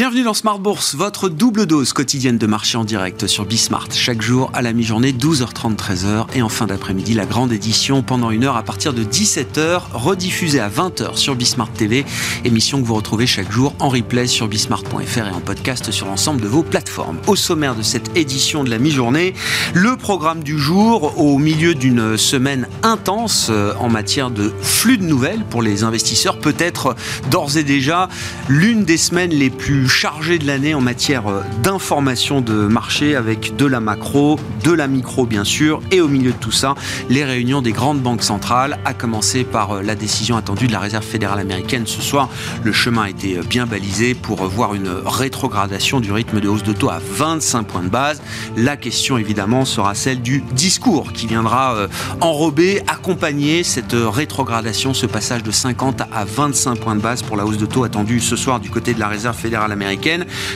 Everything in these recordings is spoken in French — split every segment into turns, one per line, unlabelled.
Bienvenue dans Smart Bourse, votre double dose quotidienne de marché en direct sur Bismart. Chaque jour à la mi-journée, 12h30, 13h. Et en fin d'après-midi, la grande édition pendant une heure à partir de 17h, rediffusée à 20h sur Bismart TV. Émission que vous retrouvez chaque jour en replay sur bismart.fr et en podcast sur l'ensemble de vos plateformes. Au sommaire de cette édition de la mi-journée, le programme du jour au milieu d'une semaine intense euh, en matière de flux de nouvelles pour les investisseurs. Peut-être d'ores et déjà l'une des semaines les plus chargé de l'année en matière euh, d'information de marché avec de la macro, de la micro bien sûr, et au milieu de tout ça, les réunions des grandes banques centrales, à commencer par euh, la décision attendue de la Réserve fédérale américaine ce soir. Le chemin a été euh, bien balisé pour voir une rétrogradation du rythme de hausse de taux à 25 points de base. La question évidemment sera celle du discours qui viendra enrober, accompagner cette rétrogradation, ce passage de 50 à 25 points de base pour la hausse de taux attendue ce soir du côté de la Réserve fédérale américaine.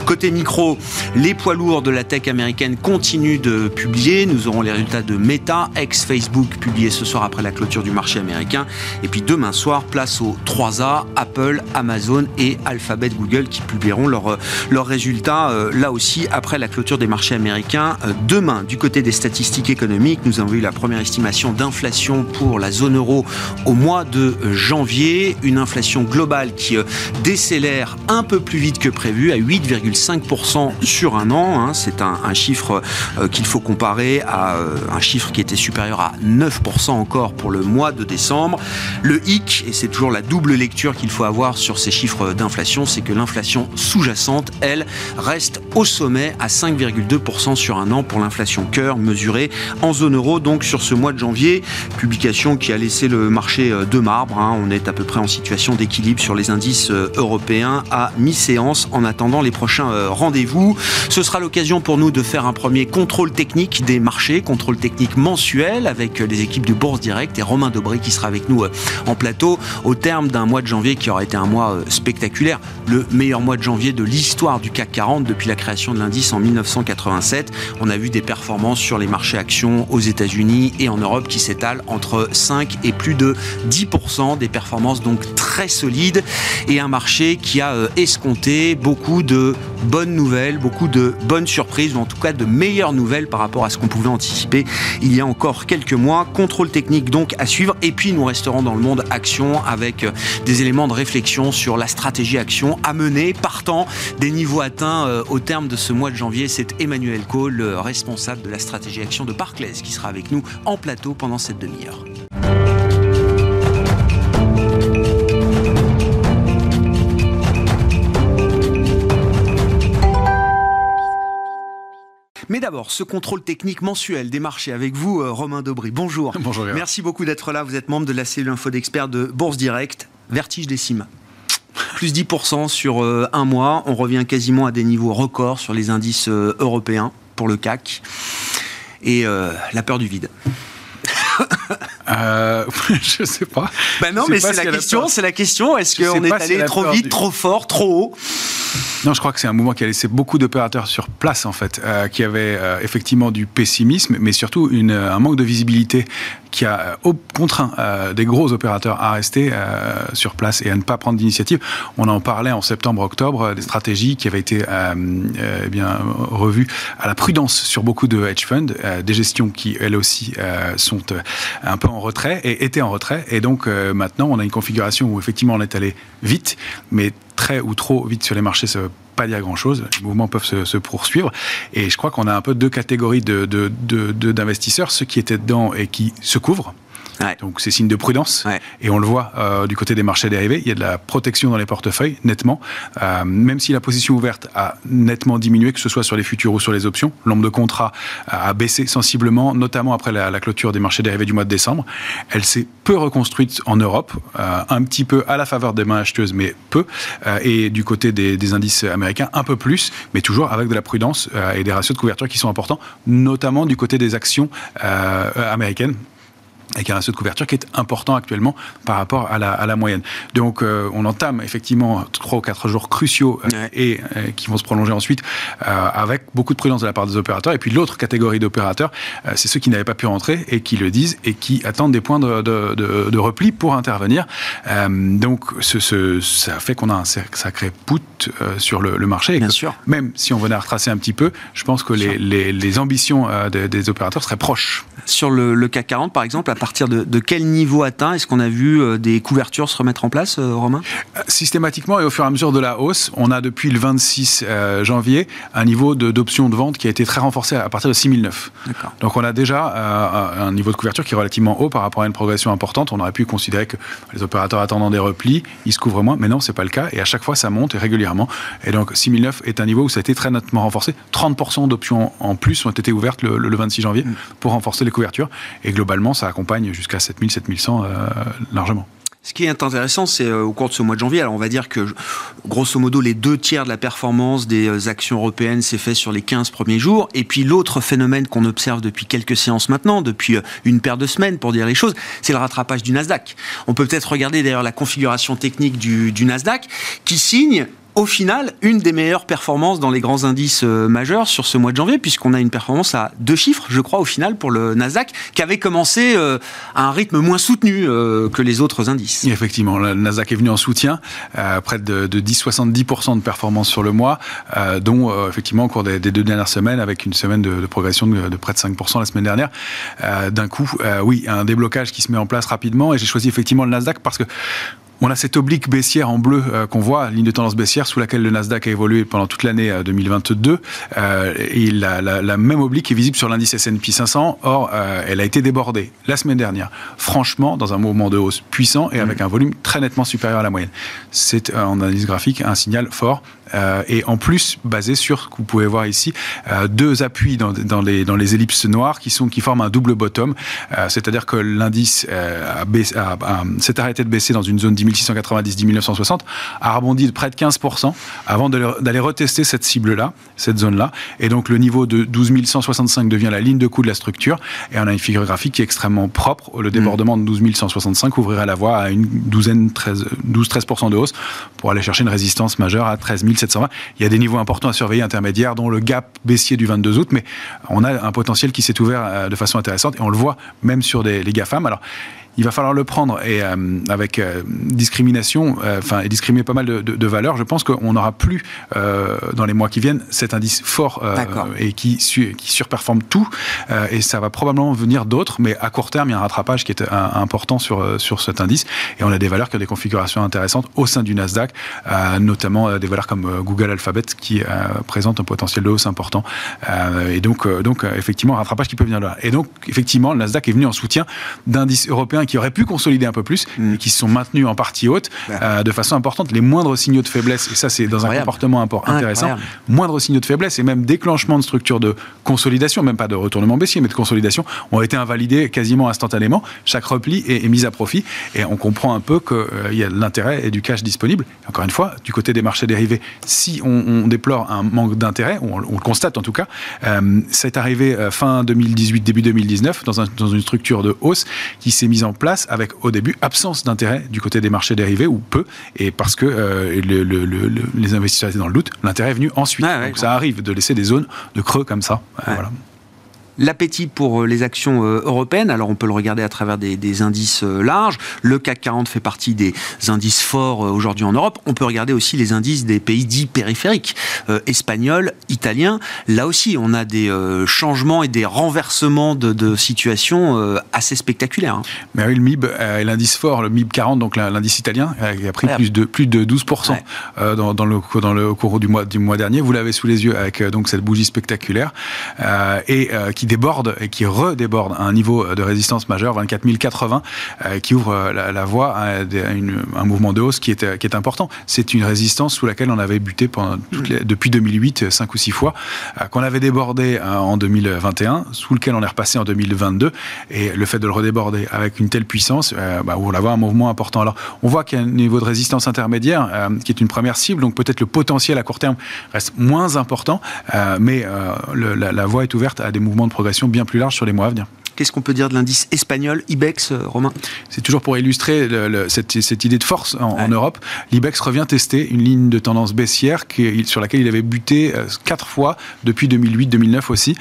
Côté micro, les poids lourds de la tech américaine continuent de publier. Nous aurons les résultats de Meta, ex-Facebook, publiés ce soir après la clôture du marché américain. Et puis demain soir, place aux 3A, Apple, Amazon et Alphabet Google qui publieront leurs leurs résultats euh, là aussi après la clôture des marchés américains. Euh, demain, du côté des statistiques économiques, nous avons eu la première estimation d'inflation pour la zone euro au mois de janvier. Une inflation globale qui euh, décélère un peu plus vite que prévu prévu à 8,5% sur un an. Hein. C'est un, chiffre euh, qu'il faut comparer à euh, un chiffre qui était supérieur à 9% encore pour le mois de décembre. Le hic, et c'est toujours la double lecture qu'il faut avoir sur ces chiffres d'inflation, c'est que l'inflation sous-jacente, elle, reste au sommet à 5,2% sur un an pour l'inflation cœur mesurée en zone euro, donc sur ce mois de janvier. Publication qui a laissé le marché euh, de marbre. Hein. On est à peu près en situation d'équilibre sur les indices européens à mi-séance en attendant les prochains euh, rendez-vous. Ce sera l'occasion pour nous de faire un premier contrôle technique des marchés, contrôle technique mensuel avec euh, les équipes de Bourse Direct et Romain Dobré qui sera avec nous euh, en plateau au terme d'un mois de janvier qui aura été un mois spectaculaire, le meilleur mois de janvier de l'histoire du CAC 40 depuis la création de l'indice en 1987. On a vu des performances sur les marchés actions aux États-Unis et en Europe qui s'étalent entre 5 et plus de 10%, des performances donc très solides et un marché qui a escompté beaucoup de bonnes nouvelles, beaucoup de bonnes surprises, ou en tout cas de meilleures nouvelles par rapport à ce qu'on pouvait anticiper il y a encore quelques mois. Contrôle technique donc à suivre. Et puis nous resterons dans le monde action avec des éléments de réflexion sur la stratégie action à mener partant des niveaux atteints euh, au terme de ce mois de janvier. C'est Emmanuel Cole, le responsable de la stratégie action de Barclays, qui sera avec nous en plateau pendant cette demi-heure. Mais d'abord, ce contrôle technique mensuel des marchés avec vous, euh, Romain Dobry. Bonjour.
Bonjour.
Merci beaucoup d'être là. Vous êtes membre de la cellule info d'experts de Bourse Direct. Vertige décime. Plus 10% sur euh, un mois. On revient quasiment à des niveaux records sur les indices euh, européens pour le CAC. Et la peur du vide.
euh, je sais pas.
Ben non, mais c'est la, question. C'est la question. Est-ce qu'on est allé trop vite, trop fort, trop haut?
Non, je crois que c'est un mouvement qui a laissé beaucoup d'opérateurs sur place en fait, euh, qui avaient euh, effectivement du pessimisme, mais surtout un manque de visibilité qui a euh, contraint des gros opérateurs à rester sur place et à ne pas prendre d'initiative. On en parlait en septembre-octobre des stratégies qui avaient été eh bien revues à la prudence sur beaucoup de hedge funds, des gestions qui elles aussi sont un peu en retrait et était en retrait. Et donc euh, maintenant, on a une configuration où effectivement on est allé vite, mais très ou trop vite sur les marchés, ça veut pas dire grand-chose. Les mouvements peuvent se, poursuivre. Et je crois qu'on a un peu deux catégories d'investisseurs, ceux qui étaient dedans et qui se couvrent donc c'est signe de prudence. Et on le voit euh, du côté des marchés dérivés, il y a de la protection dans les portefeuilles, nettement. Euh, même si la position ouverte a nettement diminué, que ce soit sur les futurs ou sur les options, l'ombre de contrat a baissé sensiblement, notamment après la, clôture des marchés dérivés du mois de décembre. Elle s'est peu reconstruite en Europe, euh, un petit peu à la faveur des mains acheteuses, mais peu. et du côté des, des, indices américains, un peu plus, mais toujours avec de la prudence et des ratios de couverture qui sont importants, notamment du côté des actions américaines avec un ratio de couverture qui est important actuellement par rapport à la, à la moyenne. Donc euh, on entame effectivement trois ou quatre jours cruciaux euh, et euh, qui vont se prolonger ensuite avec beaucoup de prudence de la part des opérateurs. Et puis l'autre catégorie d'opérateurs, c'est ceux qui n'avaient pas pu rentrer et qui le disent et qui attendent des points de, de, de, de repli pour intervenir. donc ce, ce, ça fait qu'on a un sacré put sur le, le marché.
Bien sûr.
Même si on venait à retracer un petit peu, je pense que les, les, les, ambitions des, des, opérateurs seraient proches.
Sur le, le CAC 40 par exemple, à partir de, de quel niveau atteint? Est-ce qu'on a vu euh, des couvertures se remettre en place, euh, Romain?
Euh, Systématiquement et au fur et à mesure de la hausse, on a depuis le 26 janvier un niveau d'options de, vente qui a été très renforcé à partir de 6009. Donc on a déjà un niveau de couverture qui est relativement haut par rapport à une progression importante. On aurait pu considérer que les opérateurs attendant des replis, ils se couvrent moins, mais non, c'est pas le cas. Et à chaque fois, ça monte et régulièrement. Et donc 6009 est un niveau où ça a été très nettement renforcé. 30% d'options en plus ont été ouvertes le, 26 janvier mm. pour renforcer les couvertures. Et globalement, ça accompagne jusqu'à 7000, 7100 euh, largement.
Ce qui est intéressant, c'est euh, au cours de ce mois de janvier, alors on va dire que grosso modo les deux tiers de la performance des euh, actions européennes s'est fait sur les 15 premiers jours. Et puis l'autre phénomène qu'on observe depuis quelques séances maintenant, depuis une paire de semaines pour dire les choses, c'est le rattrapage du Nasdaq. On peut peut-être regarder d'ailleurs la configuration technique du, du Nasdaq qui signe au final, une des meilleures performances dans les grands indices euh, majeurs sur ce mois de janvier, puisqu'on a une performance à deux chiffres, je crois, au final, pour le Nasdaq, qui avait commencé euh, à un rythme moins soutenu euh, que les autres indices.
effectivement, le Nasdaq est venu en soutien, près de, de 10-70% de performance sur le mois, dont, effectivement, au cours des, deux dernières semaines, avec une semaine de, progression de, de, près de 5% la semaine dernière. D'un coup, oui, un déblocage qui se met en place rapidement, et j'ai choisi effectivement le Nasdaq parce que on a cette oblique baissière en bleu euh, qu'on voit, ligne de tendance baissière sous laquelle le Nasdaq a évolué pendant toute l'année 2022. Euh, et la, la, même oblique est visible sur l'indice S&P 500. Or, euh, elle a été débordée la semaine dernière, franchement, dans un mouvement de hausse puissant et avec mmh. un volume très nettement supérieur à la moyenne. C'est en analyse graphique un signal fort euh, et en plus basé sur ce que vous pouvez voir ici euh, deux appuis dans, dans, les, dans les ellipses noires qui sont qui forment un double bottom, euh, c'est-à-dire que l'indice s'est arrêté de baisser dans une zone 10690 10960 a rebondi de près de 15% avant d'aller retester cette cible-là, cette zone-là, et donc le niveau de 12165 devient la ligne de coup de la structure. Et on a une figure graphique qui est extrêmement propre. Le débordement de 12165 ouvrirait la voie à une douzaine, 12-13% de hausse pour aller chercher une résistance majeure à 13 720. Il y a des niveaux importants à surveiller intermédiaires, dont le gap baissier du 22 août, mais on a un potentiel qui s'est ouvert euh, de façon intéressante et on le voit même sur les GAFAM. Il va falloir le prendre et euh, avec euh, discrimination, euh, enfin et discriminer pas mal de, de, de valeurs. Je pense qu'on n'aura plus dans les mois qui viennent cet indice fort et qui, qui surperforme tout et ça va probablement venir d'autres, mais à court terme il y a un rattrapage qui est important sur sur cet indice et on a des valeurs qui ont des configurations intéressantes au sein du Nasdaq, notamment des valeurs comme Google Alphabet qui présentent un potentiel de hausse important et donc donc effectivement un rattrapage qui peut venir là. Et donc effectivement le Nasdaq est venu en soutien d'indices européens qui auraient pu consolider un peu plus mm. et qui se sont maintenus en partie haute euh, de façon importante. Les moindres signaux de faiblesse, et ça c'est dans un comportement intéressant, moindres signaux de faiblesse et même déclenchement de structures de consolidation, même pas de retournement baissier, mais de consolidation, ont été invalidés quasiment instantanément. Chaque repli est, mis à profit et on comprend un peu qu'il euh, y a de l'intérêt et du cash disponible. Encore une fois, du côté des marchés dérivés, si on, déplore un manque d'intérêt, on, on, le constate en tout cas, euh, c'est arrivé euh, fin 2018, début 2019, dans, un, dans une structure de hausse qui s'est mise en place avec au début absence d'intérêt du côté des marchés dérivés ou peu et parce que euh, les investisseurs étaient dans le doute, l'intérêt est venu ensuite. Donc ça arrive de laisser des zones de creux comme ça. Voilà
l'appétit pour euh, les actions euh, européennes. Alors on peut le regarder à travers des, indices euh, larges. Le CAC 40 fait partie des indices forts aujourd'hui en Europe. On peut regarder aussi les indices des pays dits périphériques, espagnols, italiens. Là aussi, on a des changements et des renversements de, de situation assez spectaculaires. Hein.
Mais oui, le MIB est l'indice fort, le MIB 40, donc l'indice italien, qui a pris plus de, plus de 12% dans, dans, le, dans le cours du mois, du mois dernier. Vous l'avez sous les yeux avec donc cette bougie spectaculaire et qui déborde et qui redéborde à un niveau de résistance majeur, 24 080, euh, qui ouvre euh, la, voie à, un mouvement de hausse qui est, qui est important. C'est une résistance sous laquelle on avait buté pendant depuis 2008, 5 ou 6 fois, euh, qu'on avait débordé en 2021, sous lequel on est repassé en 2022. Et le fait de le redéborder avec une telle puissance, bah, on va avoir un mouvement important. Alors, on voit qu'il y a un niveau de résistance intermédiaire qui est une première cible, donc peut-être le potentiel à court terme reste moins important, mais la, la voie est ouverte à des mouvements de progression bien plus large sur les mois à venir.
Qu'est-ce qu'on peut dire de l'indice espagnol, IBEX, euh, Romain
C'est toujours pour illustrer cette, idée de force en, Europe. L'IBEX revient tester une ligne de tendance baissière sur laquelle il avait buté quatre fois depuis 2008-2009 aussi,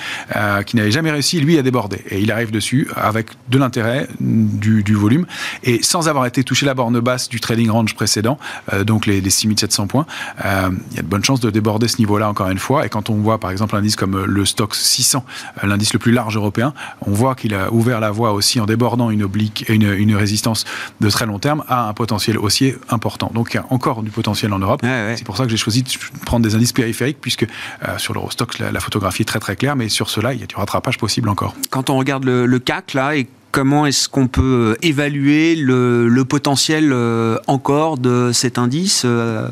qui n'avait jamais réussi, lui, à déborder. Et il arrive dessus avec de l'intérêt, du, volume, et sans avoir été touché la borne basse du trading range précédent, donc les, les 6700 points, il y a de bonnes chances de déborder ce niveau-là encore une fois. Et quand on voit par exemple un indice comme le Stock 600, l'indice le plus large européen, on voit qu'il a ouvert la voie aussi en débordant une oblique, une, une résistance de très long terme à un potentiel haussier important. Donc il y a encore du potentiel en Europe. C'est pour ça que j'ai choisi de prendre des indices périphériques puisque euh, sur l'Eurostock la, la, photographie est très très claire, mais sur cela il y a du rattrapage possible encore.
Quand on regarde le, le CAC là et comment est-ce qu'on peut évaluer le, potentiel euh, encore de cet indice euh,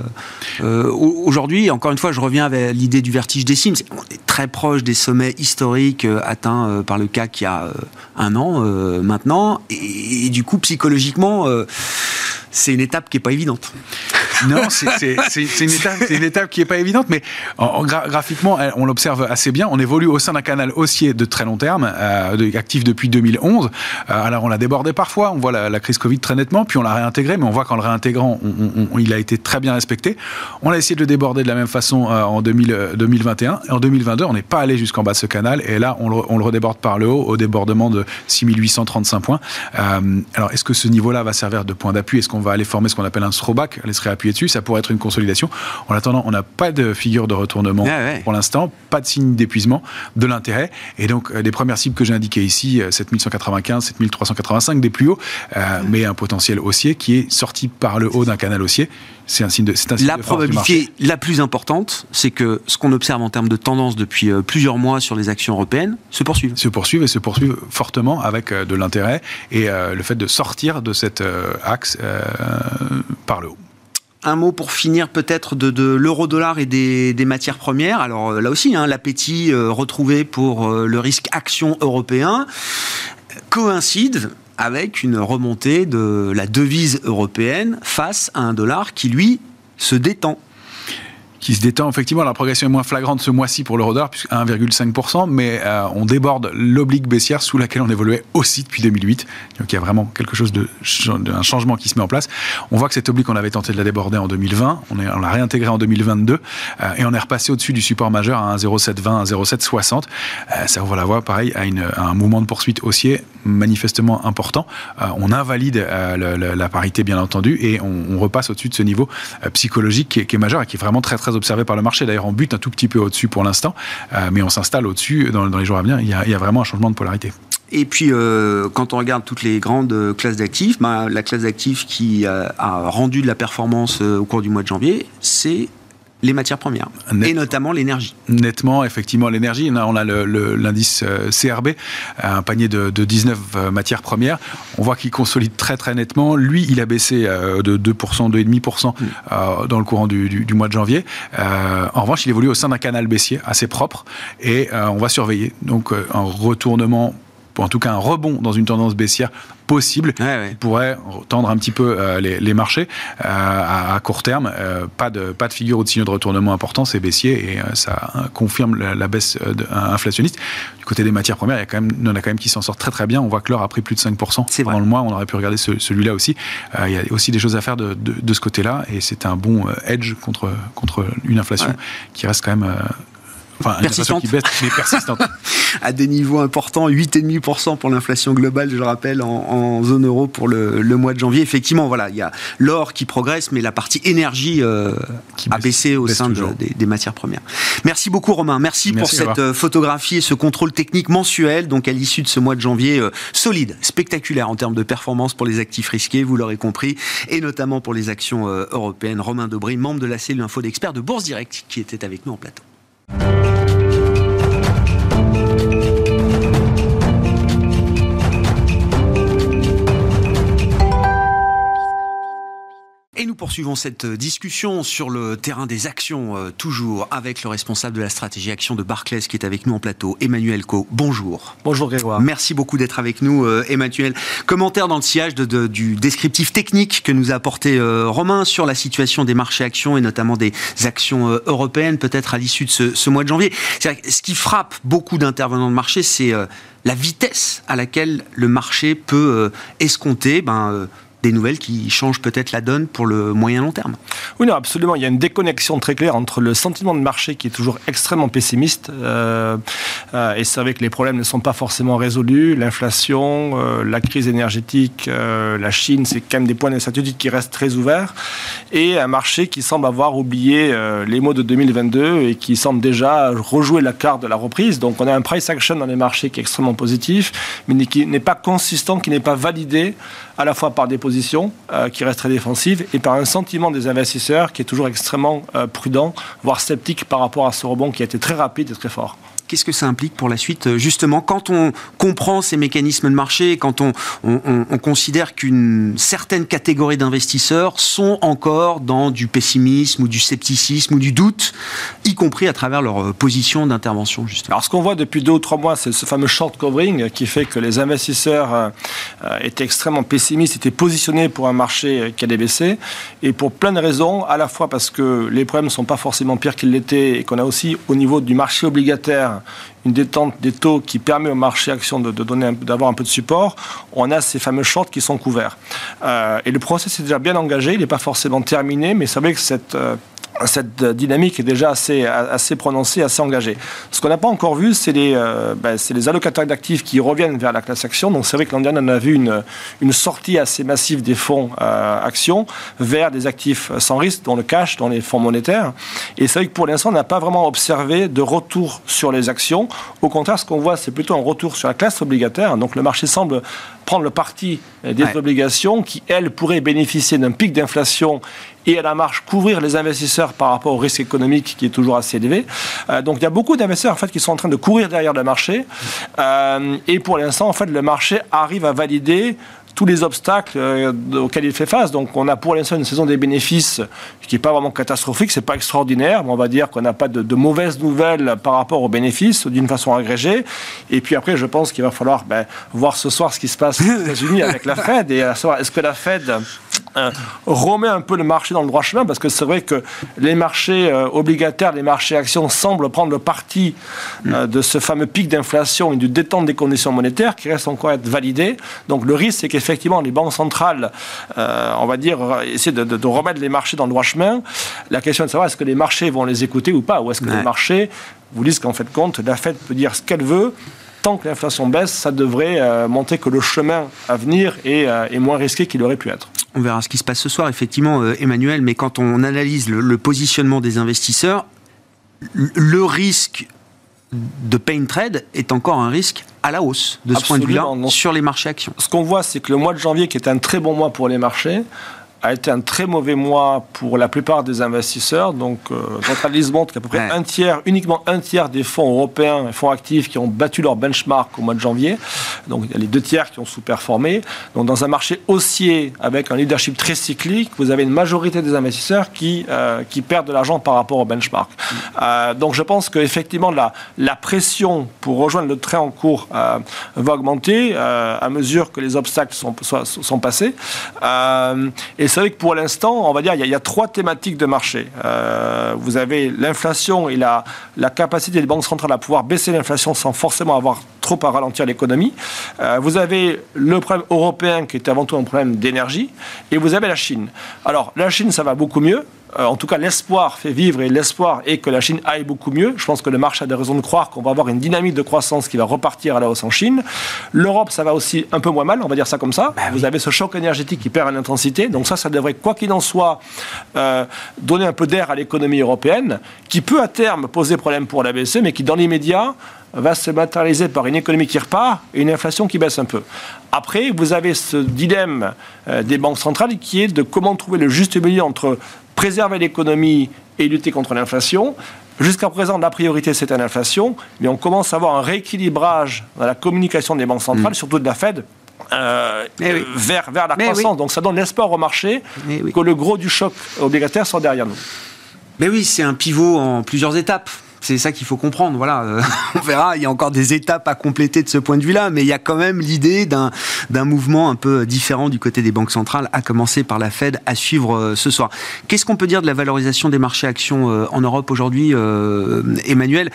euh, Aujourd'hui, encore une fois, je reviens avec l'idée du vertige des cimes. On est très proche des sommets historiques atteints par le CAC il y a un an maintenant. Et, du coup, psychologiquement, c'est une étape qui n'est pas évidente.
Non, c'est une, étape qui n'est pas évidente, mais en, graphiquement, on l'observe assez bien. On évolue au sein d'un canal haussier de très long terme, actif depuis 2011. Euh, alors on l'a débordé parfois, on voit la, crise Covid très nettement, puis on l'a réintégré, mais on voit qu'en le réintégrant, il a été très bien respecté. On a essayé de le déborder de la même façon euh, en 2021. Et en 2022, on n'est pas allé jusqu'en bas de ce canal, et là, on le, redéborde par le haut au débordement de 6835 points. Euh, alors est-ce que ce niveau-là va servir de point d'appui? Est-ce qu'on va aller former ce qu'on appelle un throwback, aller se réappuyer dessus Ça pourrait être une consolidation. En attendant, on n'a pas de figure de retournement ah pour l'instant, pas de signe d'épuisement de l'intérêt, et donc les premières cibles que j'ai indiquées ici, 7195, 7385 des plus hauts, euh, mais un potentiel haussier qui est sorti par le haut d'un canal haussier. C'est un signe de, un
signe la probabilité la plus importante, c'est que ce qu'on observe en termes de tendance depuis euh, plusieurs mois sur les actions européennes se poursuive.
Se poursuivent et se poursuivent fortement avec euh, de l'intérêt et le fait de sortir de cet axe par le haut.
Un mot pour finir peut-être de, l'euro-dollar et des, matières premières. Alors là aussi, hein, l'appétit retrouvé pour le risque action européen coïncide avec une remontée de la devise européenne face à un dollar qui, lui, se détend
qui se détend. Effectivement, la progression est moins flagrante ce mois-ci pour l'euro-dollar, puisque 1,5%, mais euh, on déborde l'oblique baissière sous laquelle on évoluait aussi depuis 2008. Donc il y a vraiment quelque chose de, un changement qui se met en place. On voit que cette oblique, on avait tenté de la déborder en 2020, on, l'a réintégrée en 2022, euh, et on est repassé au-dessus du support majeur à 1,0720, 1,0760. Euh, ça ouvre la voie, pareil, à, un mouvement de poursuite haussier manifestement important. on invalide la parité, bien entendu, et on, repasse au-dessus de ce niveau psychologique qui est majeur et qui est vraiment très très observé par le marché. D'ailleurs, on bute un tout petit peu au-dessus pour l'instant, euh, mais on s'installe au-dessus dans, les jours à venir. Il y, a, vraiment un changement de polarité.
Et puis, euh, quand on regarde toutes les grandes classes d'actifs, bah, la classe d'actifs qui a, rendu de la performance euh, au cours du mois de janvier, c'est les matières premières, et notamment l'énergie.
Nettement, effectivement, l'énergie. On a l'indice euh, CRB, un panier de, 19 euh, matières premières. On voit qu'il consolide très très nettement. Lui, il a baissé euh, de 2%, 2,5% mm. dans le courant du, mois de janvier. en revanche, il évolue au sein d'un canal baissier assez propre et on va surveiller. Donc, un retournement en tout cas un rebond dans une tendance baissière possible qui pourrait tendre un petit peu euh, les, marchés euh, à, court terme. Euh, pas, de, pas de figure ou de signe de retournement important, c'est baissier et ça confirme la, baisse inflationniste. Du côté des matières premières, il y, a quand même, en a quand même qui s'en sortent très très bien. On voit que l'or a pris plus de 5% pendant le mois. On aurait pu regarder celui-là aussi. il y a aussi des choses à faire de, ce côté-là et c'est un bon edge contre, contre une inflation qui reste quand même
Enfin, persistante. Qui baisse, mais persistante. à des niveaux importants, 8,5% pour l'inflation globale, je le rappelle, en, zone euro pour le, mois de janvier. Effectivement, voilà, il y a l'or qui progresse, mais la partie énergie euh, qui a baissé au sein des, matières premières. Merci beaucoup, Romain. Merci, pour cette euh, photographie et ce contrôle technique mensuel, donc à l'issue de ce mois de janvier euh, solide, spectaculaire en termes de performance pour les actifs risqués, vous l'aurez compris, et notamment pour les actions européennes. Romain Dobry, membre de la cellule info d'experts de Bourse Direct, qui était avec nous en plateau. Poursuivons cette discussion sur le terrain des actions, euh, toujours avec le responsable de la stratégie action de Barclays qui est avec nous en plateau, Emmanuel Co. Bonjour.
Bonjour Grégoire.
Merci beaucoup d'être avec nous, euh, Emmanuel. Commentaire dans le sillage de, du descriptif technique que nous a apporté euh, Romain sur la situation des marchés actions et notamment des actions européennes, peut-être à l'issue de ce, ce, mois de janvier. Ce qui frappe beaucoup d'intervenants de marché, c'est la vitesse à laquelle le marché peut escompter. Ben, des nouvelles qui changent peut-être la donne pour le moyen long terme.
Oui, non, absolument. Il y a une déconnexion très claire entre le sentiment de marché qui est toujours extrêmement pessimiste, euh, euh, et c'est vrai que les problèmes ne sont pas forcément résolus, l'inflation, euh, la crise énergétique, la Chine, c'est quand même des points d'incertitude qui restent très ouverts, et un marché qui semble avoir oublié les mots de 2022 et qui semble déjà rejouer la carte de la reprise. Donc on a un price action dans les marchés qui est extrêmement positif, mais qui n'est pas consistant, qui n'est pas validé à la fois par des positions euh, qui restent très défensives et par un sentiment des investisseurs qui est toujours extrêmement euh, prudent, voire sceptique par rapport à ce rebond qui a été très rapide et très fort.
Qu'est-ce que ça implique pour la suite euh, Justement, quand on comprend ces mécanismes de marché, quand on, considère qu'une certaine catégorie d'investisseurs sont encore dans du pessimisme ou du scepticisme ou du doute, y compris à travers leur euh, position d'intervention, justement.
Alors, ce qu'on voit depuis deux ou trois mois, c'est ce fameux short covering qui fait que les investisseurs euh, étaient extrêmement pessimistes, étaient positionnés pour un marché qui allait baisser, et pour plein de raisons, à la fois parce que les problèmes ne sont pas forcément pires qu'ils l'étaient, et qu'on a aussi, au niveau du marché obligataire, une détente des taux qui permet au marché action de, donner d'avoir un peu de support, on a ces fameux shorts qui sont couverts. Euh, et le process est déjà bien engagé, il n'est pas forcément terminé, mais c'est vrai que cette euh, cette dynamique est déjà assez, assez prononcée, assez engagée. Ce qu'on n'a pas encore vu, c'est les, euh, ben, les allocataires d'actifs qui reviennent vers la classe action. Donc c'est vrai que l'an dernier, on a vu une, une sortie assez massive des fonds euh, actions vers des actifs sans risque, dont le cash, dont les fonds monétaires. Et c'est vrai que pour l'instant, on n'a pas vraiment observé de retour sur les actions. Au contraire, ce qu'on voit, c'est plutôt un retour sur la classe obligataire. Donc le marché semble prendre le parti des obligations qui, elles, pourraient bénéficier d'un pic d'inflation et à la marche couvrir les investisseurs par rapport au risque économique qui est toujours assez élevé. Euh, donc il y a beaucoup d'investisseurs en fait qui sont en train de courir derrière le marché euh, et pour l'instant en fait le marché arrive à valider tous les obstacles euh, auxquels il fait face. Donc on a pour l'instant une saison des bénéfices qui n'est pas vraiment catastrophique, c'est pas extraordinaire, mais on va dire qu'on n'a pas de, mauvaises nouvelles par rapport aux bénéfices d'une façon agrégée. Et puis après, je pense qu'il va falloir ben, voir ce soir ce qui se passe aux États-Unis avec la Fed et à savoir est-ce que la Fed euh, remet un peu le marché dans le droit chemin parce que c'est vrai que les marchés euh, obligataires, les marchés actions semblent prendre le parti de ce fameux pic d'inflation et du détente des conditions monétaires qui reste encore à être validé. Donc le risque, c'est qu'effectivement effectivement les banques centrales, euh, on va dire, essaient de, remettre les marchés dans le droit chemin. La question est de savoir est-ce que les marchés vont les écouter ou pas, ou est-ce que les marchés vous disent qu'en fait compte, la Fed peut dire ce qu'elle veut. Tant que l'inflation baisse, ça devrait euh, montrer que le chemin à venir euh, est, moins risqué qu'il aurait pu être.
On verra ce qui se passe ce soir, effectivement, Emmanuel, mais quand on analyse le positionnement des investisseurs, le risque de pain trade est encore un risque à la hausse de ce point de vue-là sur les marchés actions.
Ce qu'on voit, c'est que le mois de janvier, qui est un très bon mois pour les marchés, a été un très mauvais mois pour la plupart des investisseurs. Donc, euh, notre analyse montre qu'à peu près un tiers, uniquement un tiers des fonds européens et fonds actifs qui ont battu leur benchmark au mois de janvier. Donc, il y a les deux tiers qui ont sous-performé. Donc, dans un marché haussier avec un leadership très cyclique, vous avez une majorité des investisseurs qui, euh, qui perdent de l'argent par rapport au benchmark. Euh, donc, je pense qu'effectivement, la, la pression pour rejoindre le train en cours euh, va augmenter à mesure que les obstacles sont, sont, sont passés. et c'est vrai que pour l'instant, on va dire, il y, a, trois thématiques de marché. Euh, vous avez l'inflation et la, capacité des banques centrales à pouvoir baisser l'inflation sans forcément avoir trop à ralentir l'économie. Euh, vous avez le problème européen qui est avant tout un problème d'énergie. Et vous avez la Chine. Alors, la Chine, ça va beaucoup mieux. Euh, en tout cas, l'espoir fait vivre et l'espoir est que la Chine aille beaucoup mieux. Je pense que le marché a des raisons de croire qu'on va avoir une dynamique de croissance qui va repartir à la hausse en Chine. L'Europe, ça va aussi un peu moins mal, on va dire ça comme ça. Bah Vous avez ce choc énergétique qui perd en intensité. Donc ça, ça devrait, quoi qu'il en soit, euh, donner un peu d'air à l'économie européenne, qui peut à terme poser problème pour la BCE, mais qui dans l'immédiat va se matérialiser par une économie qui repart et une inflation qui baisse un peu. Après, vous avez ce dilemme euh, des banques centrales qui est de comment trouver le juste milieu entre préserver l'économie et lutter contre l'inflation. Jusqu'à présent, la priorité, c'était l'inflation, mais on commence à avoir un rééquilibrage dans la communication des banques centrales, mm. surtout de la Fed, eh vers, vers la croissance. Donc ça donne l'espoir au marché que le gros du choc obligataire soit derrière nous.
Mais oui, c'est un pivot en plusieurs étapes. C'est ça qu'il faut comprendre. Voilà, euh, on verra. Il y a encore des étapes à compléter de ce point de vue-là, mais il y a quand même l'idée d'un d'un mouvement un peu différent du côté des banques centrales, à commencer par la Fed, à suivre euh, ce soir. Qu'est-ce qu'on peut dire de la valorisation des marchés actions euh, en Europe aujourd'hui, Emmanuel?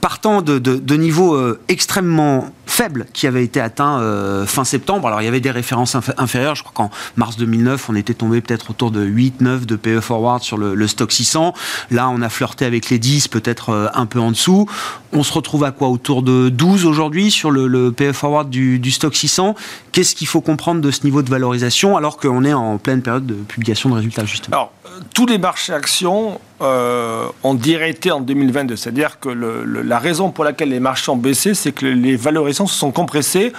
Partant de, de, de niveaux extrêmement faibles qui avaient été atteints fin septembre. Alors il y avait des références inférieures. Je crois qu'en mars 2009, on était tombé peut-être autour de 8-9 de PE forward sur le, le stock 600. Là, on a flirté avec les 10, peut-être euh, un peu en dessous. On se retrouve à quoi? Autour de 12 aujourd'hui sur le, PE forward du, stock 600. Qu'est-ce qu'il faut comprendre de ce niveau de valorisation alors qu'on est en pleine période de publication de résultats justement?
Euh, tous les marchés actions euh, ont directé en 2022. C'est-à-dire que la raison pour laquelle les marchés ont baissé, c'est que les valorisations se sont compressées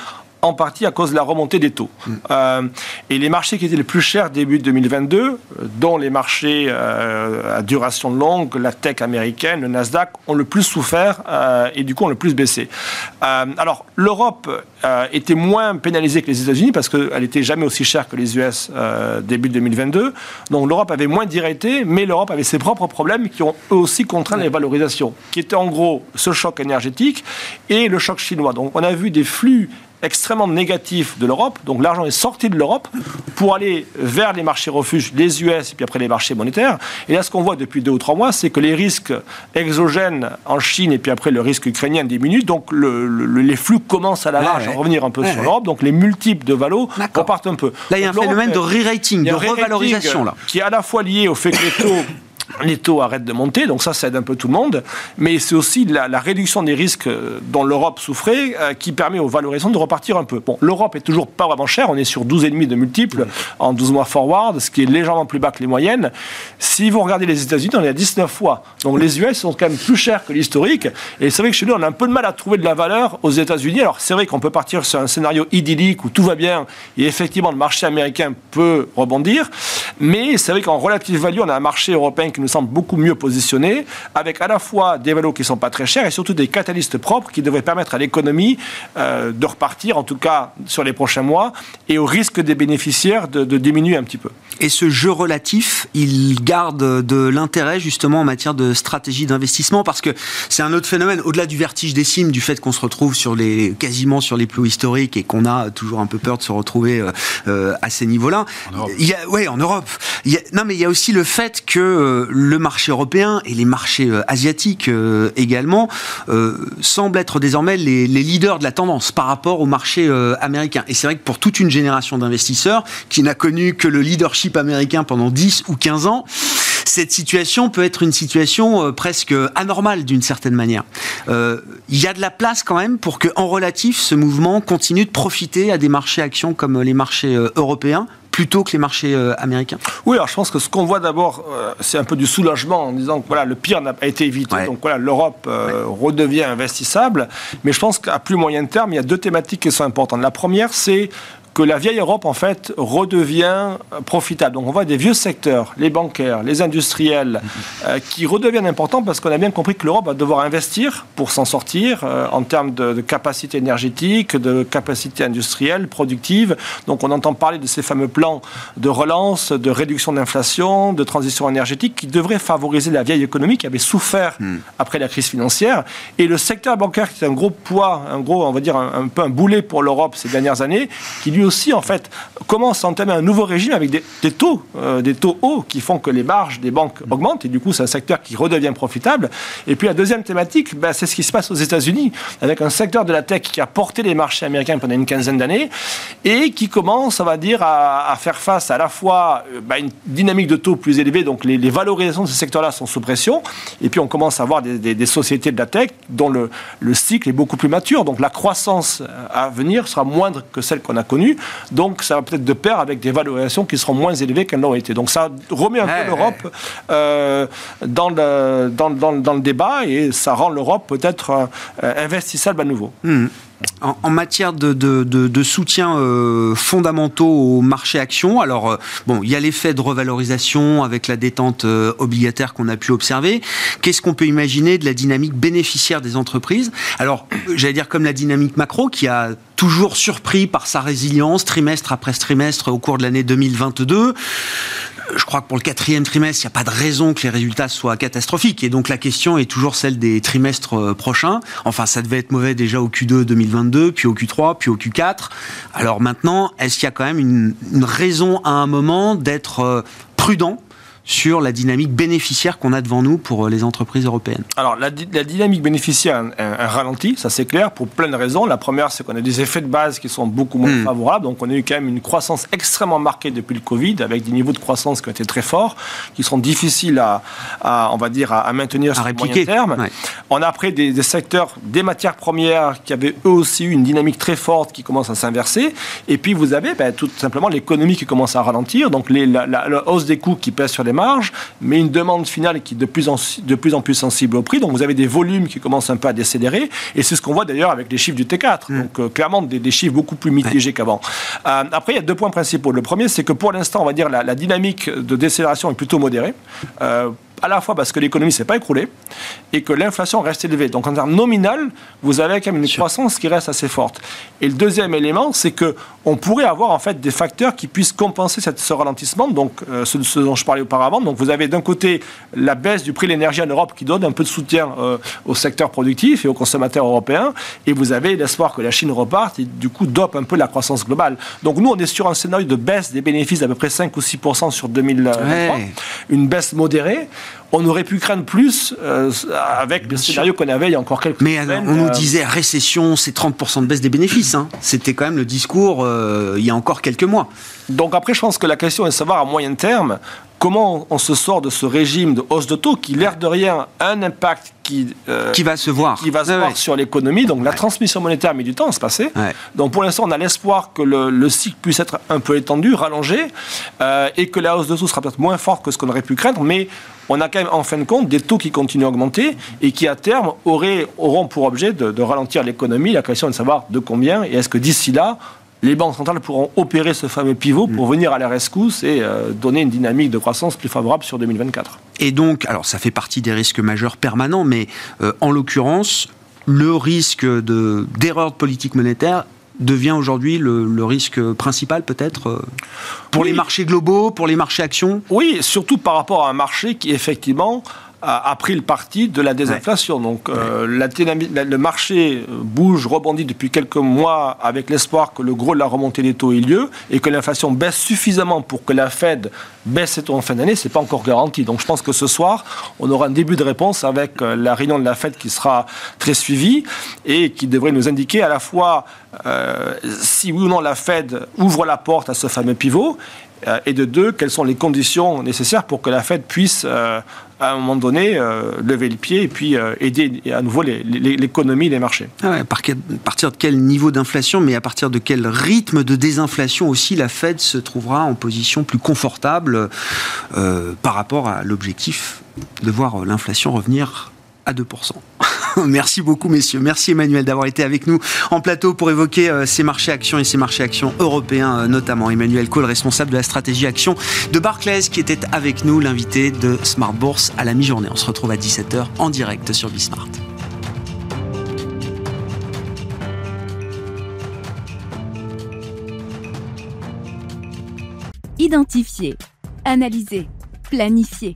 en partie à cause de la remontée des taux. Mm. Euh, et les marchés qui étaient les plus chers début 2022, euh, dont les marchés euh, à duration longue, la tech américaine, le Nasdaq, ont le plus souffert et du coup ont le plus baissé. alors l'Europe était moins pénalisée que les États-Unis parce qu'elle n'était jamais aussi chère que les US début 2022. Donc l'Europe avait moins directé, mais l'Europe avait ses propres problèmes qui ont eux aussi contraint les valorisations, qui étaient en gros ce choc énergétique et le choc chinois. Donc on a vu des flux extrêmement négatif de l'Europe. Donc l'argent est sorti de l'Europe pour aller vers les marchés refuges, les US et puis après les marchés monétaires. Et là, ce qu'on voit depuis deux ou trois mois, c'est que les risques exogènes en Chine et puis après le risque ukrainien diminuent. Donc les flux commencent à la marge à revenir un peu sur l'Europe. Donc les multiples de valo repartent un peu.
Là, il y a un phénomène de re-rating, de revalorisation. Là.
Qui est à la fois lié au fait que les taux les taux arrêtent de monter, donc ça, ça aide un peu tout le monde. Mais c'est aussi la, réduction des risques dont l'Europe souffrait euh, qui permet aux valorisations de repartir un peu. Bon, l'Europe est toujours pas vraiment chère, on est sur 12,5 de multiples en 12 mois forward, ce qui est légèrement plus bas que les moyennes. Si vous regardez les États-Unis, on est à 19 fois. Donc les US sont quand même plus chers que l'historique. Et c'est vrai que chez nous, on a un peu de mal à trouver de la valeur aux États-Unis. Alors c'est vrai qu'on peut partir sur un scénario idyllique où tout va bien et effectivement le marché américain peut rebondir. Mais c'est vrai qu'en relative value, on a un marché européen qui nous semble beaucoup mieux positionné, avec à la fois des valos qui ne sont pas très chers et surtout des catalystes propres qui devraient permettre à l'économie euh, de repartir, en tout cas sur les prochains mois, et au risque des bénéficiaires de, diminuer un petit peu.
Et ce jeu relatif, il garde de l'intérêt justement en matière de stratégie d'investissement parce que c'est un autre phénomène, au-delà du vertige des cimes, du fait qu'on se retrouve sur les, quasiment sur les plus historiques et qu'on a toujours un peu peur de se retrouver euh, euh, à ces niveaux-là. Il y a, ouais, en Europe. non, mais il y a aussi le fait que le marché européen et les marchés euh, asiatiques euh, également euh, semblent être désormais les, leaders de la tendance par rapport au marché américain. Et c'est vrai que pour toute une génération d'investisseurs qui n'a connu que le leadership américain pendant 10 ou 15 ans, cette situation peut être une situation presque anormale d'une certaine manière. Il y a de la place quand même pour que, en relatif, ce mouvement continue de profiter à des marchés actions comme les marchés européens plutôt que les marchés euh, américains
Oui, alors je pense que ce qu'on voit d'abord, euh, c'est un peu du soulagement en disant que voilà, le pire n'a pas été évité. Donc voilà, l'Europe euh, redevient investissable. Mais je pense qu'à plus moyen terme, il y a deux thématiques qui sont importantes. La première, c'est que la vieille Europe, en fait, redevient profitable. Donc on voit des vieux secteurs, les bancaires, les industriels, euh, qui redeviennent importants parce qu'on a bien compris que l'Europe va devoir investir pour s'en sortir euh, en termes de, capacité énergétique, de capacité industrielle, productive. Donc on entend parler de ces fameux plans de relance, de réduction d'inflation, de transition énergétique qui devraient favoriser la vieille économie qui avait souffert hmm. après la crise financière. Et le secteur bancaire qui est un gros poids, un gros, on va dire, un, un peu un boulet pour l'Europe ces dernières années, qui lui aussi, en fait, commence à entamer un nouveau régime avec des, taux, euh, des taux hauts qui font que les marges des banques augmentent et du coup, c'est un secteur qui redevient profitable. Et puis la deuxième thématique, ben, c'est ce qui se passe aux États-Unis avec un secteur de la tech qui a porté les marchés américains pendant une quinzaine d'années et qui commence, on va dire, à, faire face à la fois euh, ben, une dynamique de taux plus élevée, donc les, valorisations de ce secteur-là sont sous pression, et puis on commence à avoir des, sociétés de la tech dont le, le cycle est beaucoup plus mature, donc la croissance à venir sera moindre que celle qu'on a connue. Donc, ça va peut-être de pair avec des valorisations qui seront moins élevées qu'elles l'ont été. Donc, ça remet un peu l'Europe euh, dans, le, dans, dans, le débat et ça rend l'Europe peut-être euh, investissable à nouveau.
Hmm. En, matière de, soutien euh, fondamentaux au marché action, alors euh, bon, il y a l'effet de revalorisation avec la détente euh, obligataire qu'on a pu observer. Qu'est-ce qu'on peut imaginer de la dynamique bénéficiaire des entreprises? Alors, j'allais dire comme la dynamique macro qui a toujours surpris par sa résilience trimestre après trimestre au cours de l'année 2022 je crois que pour le quatrième trimestre, il n'y a pas de raison que les résultats soient catastrophiques. Et donc la question est toujours celle des trimestres euh, prochains. Enfin, ça devait être mauvais déjà au Q2 2022, puis au Q3, puis au Q4. Alors maintenant, est-ce qu'il y a quand même une, une raison à un moment d'être euh, prudent sur la dynamique bénéficiaire qu'on a devant nous pour euh, les entreprises européennes
Alors, la, dynamique bénéficiaire a ralenti, ça c'est clair, pour plein de raisons. La première, c'est qu'on a des effets de base qui sont beaucoup moins hmm. favorables. Donc, on a eu quand même une croissance extrêmement marquée depuis le Covid, avec des niveaux de croissance qui ont été très forts, qui sont difficiles à, on va dire, à, maintenir sur le moyen terme. On a après des, secteurs, des matières premières, qui avaient eux aussi eu une dynamique très forte qui commence à s'inverser. Et puis, vous avez ben, tout simplement l'économie qui commence à ralentir, donc les, la, la hausse des coûts qui pèse sur les marge, mais une demande finale qui est de plus, en, de plus en plus sensible au prix. Donc vous avez des volumes qui commencent un peu à décélérer. Et c'est ce qu'on voit d'ailleurs avec les chiffres du T4. Mm. Donc euh, clairement, des, chiffres beaucoup plus mitigés qu'avant. Euh, après, il y a deux points principaux. Le premier, c'est que pour l'instant, on va dire la, la dynamique de décélération est plutôt modérée. Euh, à la fois parce que l'économie ne s'est pas écroulée et que l'inflation reste élevée. Donc en termes nominal, vous avez quand même une croissance qui reste assez forte. Et le deuxième élément, c'est que on pourrait avoir en fait des facteurs qui puissent compenser cette, ce ralentissement, donc euh, ce, dont je parlais auparavant. Donc vous avez d'un côté la baisse du prix de l'énergie en Europe qui donne un peu de soutien euh, au secteur productif et aux consommateurs européens, et vous avez l'espoir que la Chine reparte et du coup dope un peu la croissance globale. Donc nous, on est sur un scénario de baisse des bénéfices d'à peu près 5 ou 6% sur 2023, une baisse modérée on aurait pu craindre plus euh, avec le scénario qu'on avait il y a encore quelques
Mais euh, on nous disait récession, c'est 30% de baisse des bénéfices. Hein. C'était quand même le discours euh, il y a encore quelques mois.
Donc après, je pense que la question est de savoir à moyen terme comment on se sort de ce régime de hausse de taux qui, l'air de rien, a un impact qui,
qui va se voir,
qui va se voir sur l'économie. Donc la transmission monétaire met du temps à se passer. Donc pour l'instant, on a l'espoir que le, cycle puisse être un peu étendu, rallongé, et que la hausse de taux sera peut-être moins forte que ce qu'on aurait pu craindre. Mais on a quand même en fin de compte des taux qui continuent à augmenter et qui à terme auraient, auront pour objet de, ralentir l'économie. La question est de savoir de combien et est-ce que d'ici là, les banques centrales pourront opérer ce fameux pivot pour mm. venir à la rescousse et euh, donner une dynamique de croissance plus favorable sur 2024.
Et donc, alors ça fait partie des risques majeurs permanents, mais euh, en l'occurrence, le risque d'erreur de politique monétaire devient aujourd'hui le, risque principal peut-être euh, pour les marchés globaux, pour les marchés actions?
Oui, surtout par rapport à un marché qui effectivement a, pris le parti de la désinflation. Donc euh, la, le marché bouge, rebondit depuis quelques mois avec l'espoir que le gros de la remontée des taux ait lieu et que l'inflation baisse suffisamment pour que la Fed baisse ses taux en fin d'année. C'est pas encore garanti. Donc je pense que ce soir, on aura un début de réponse avec euh, la réunion de la Fed qui sera très suivie et qui devrait nous indiquer à la fois euh, si oui ou non la Fed ouvre la porte à ce fameux pivot et de deux, quelles sont les conditions nécessaires pour que la Fed puisse à un moment donné, euh, lever le pied et puis euh, aider à nouveau l'économie et les marchés.
Ah à partir de quel niveau d'inflation, mais à partir de quel rythme de désinflation aussi la Fed se trouvera en position plus confortable euh, par rapport à l'objectif de voir l'inflation revenir à 2%. Merci beaucoup, messieurs. Merci, Emmanuel, d'avoir été avec nous en plateau pour évoquer euh, ces marchés actions et ces marchés actions européens, euh, notamment. Emmanuel Cole, responsable de la stratégie action de Barclays, qui était avec nous, l'invité de Smart Bourse à la mi-journée. On se retrouve à 17h en direct sur Bismart.
Identifier, analyser, planifier,